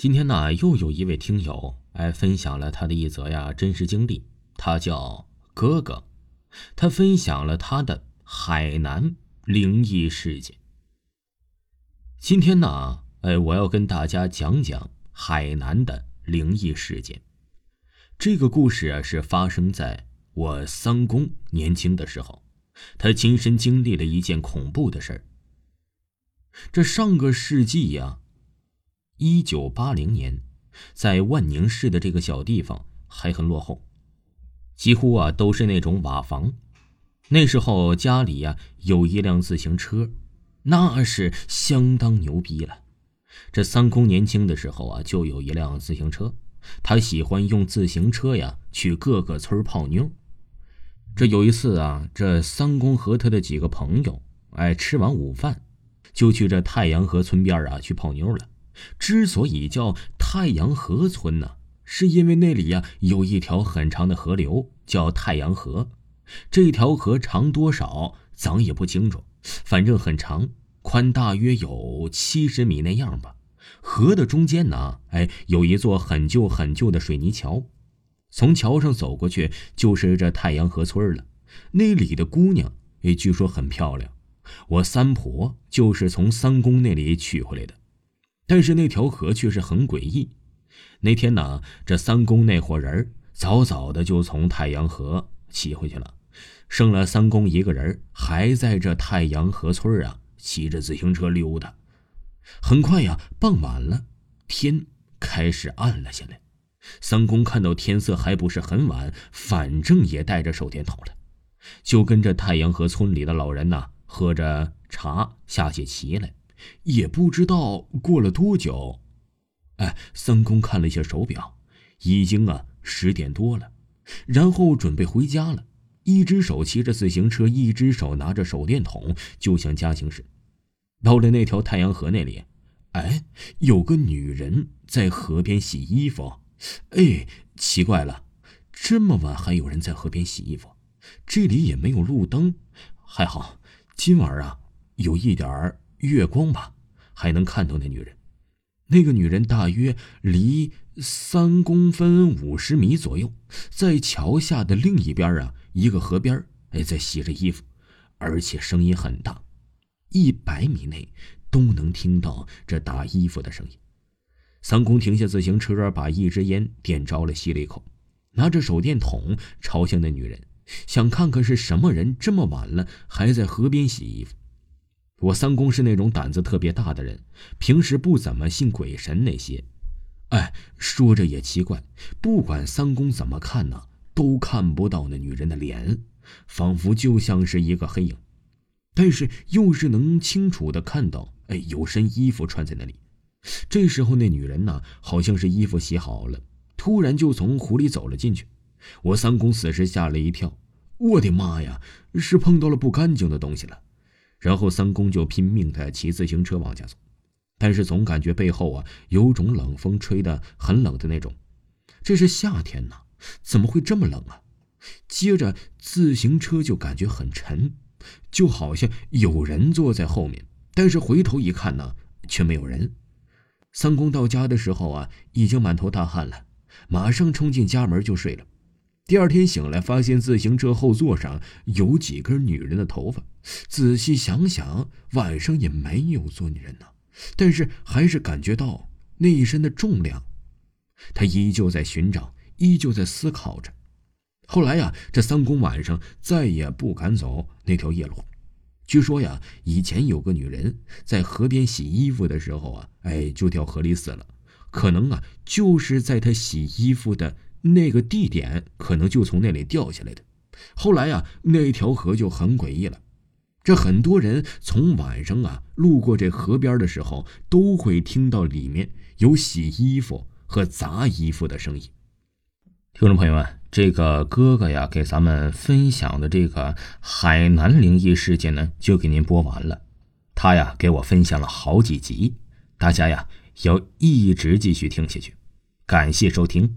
今天呢，又有一位听友哎分享了他的一则呀真实经历，他叫哥哥，他分享了他的海南灵异事件。今天呢，哎，我要跟大家讲讲海南的灵异事件。这个故事啊，是发生在我三公年轻的时候，他亲身经历了一件恐怖的事儿。这上个世纪呀。一九八零年，在万宁市的这个小地方还很落后，几乎啊都是那种瓦房。那时候家里呀有一辆自行车，那是相当牛逼了。这三公年轻的时候啊就有一辆自行车，他喜欢用自行车呀去各个村泡妞。这有一次啊，这三公和他的几个朋友，哎，吃完午饭，就去这太阳河村边啊去泡妞了。之所以叫太阳河村呢，是因为那里呀有一条很长的河流，叫太阳河。这条河长多少，咱也不清楚，反正很长，宽大约有七十米那样吧。河的中间呢，哎，有一座很旧很旧的水泥桥，从桥上走过去就是这太阳河村了。那里的姑娘，也据说很漂亮。我三婆就是从三公那里娶回来的。但是那条河却是很诡异。那天呢，这三公那伙人早早的就从太阳河骑回去了，剩了三公一个人还在这太阳河村啊骑着自行车溜达。很快呀，傍晚了，天开始暗了下来。三公看到天色还不是很晚，反正也带着手电筒了，就跟着太阳河村里的老人呐喝着茶下起棋来。也不知道过了多久，哎，三公看了一下手表，已经啊十点多了，然后准备回家了。一只手骑着自行车，一只手拿着手电筒，就向家行驶。到了那条太阳河那里，哎，有个女人在河边洗衣服。哎，奇怪了，这么晚还有人在河边洗衣服？这里也没有路灯，还好今晚啊有一点儿。月光吧，还能看到那女人。那个女人大约离三公分五十米左右，在桥下的另一边啊，一个河边哎，在洗着衣服，而且声音很大，一百米内都能听到这打衣服的声音。三公停下自行车，把一支烟点着了，吸了一口，拿着手电筒朝向那女人，想看看是什么人，这么晚了还在河边洗衣服。我三公是那种胆子特别大的人，平时不怎么信鬼神那些。哎，说着也奇怪，不管三公怎么看呢，都看不到那女人的脸，仿佛就像是一个黑影。但是又是能清楚的看到，哎，有身衣服穿在那里。这时候那女人呢，好像是衣服洗好了，突然就从湖里走了进去。我三公此时吓了一跳，我的妈呀，是碰到了不干净的东西了。然后三公就拼命的骑自行车往家走，但是总感觉背后啊有种冷风吹的很冷的那种。这是夏天呐，怎么会这么冷啊？接着自行车就感觉很沉，就好像有人坐在后面。但是回头一看呢，却没有人。三公到家的时候啊，已经满头大汗了，马上冲进家门就睡了。第二天醒来，发现自行车后座上有几根女人的头发。仔细想想，晚上也没有坐女人呢，但是还是感觉到那一身的重量。他依旧在寻找，依旧在思考着。后来呀，这三公晚上再也不敢走那条夜路。据说呀，以前有个女人在河边洗衣服的时候啊，哎，就掉河里死了。可能啊，就是在她洗衣服的。那个地点可能就从那里掉下来的。后来啊，那条河就很诡异了。这很多人从晚上啊路过这河边的时候，都会听到里面有洗衣服和砸衣服的声音。听众朋友们，这个哥哥呀给咱们分享的这个海南灵异事件呢，就给您播完了。他呀给我分享了好几集，大家呀要一直继续听下去。感谢收听。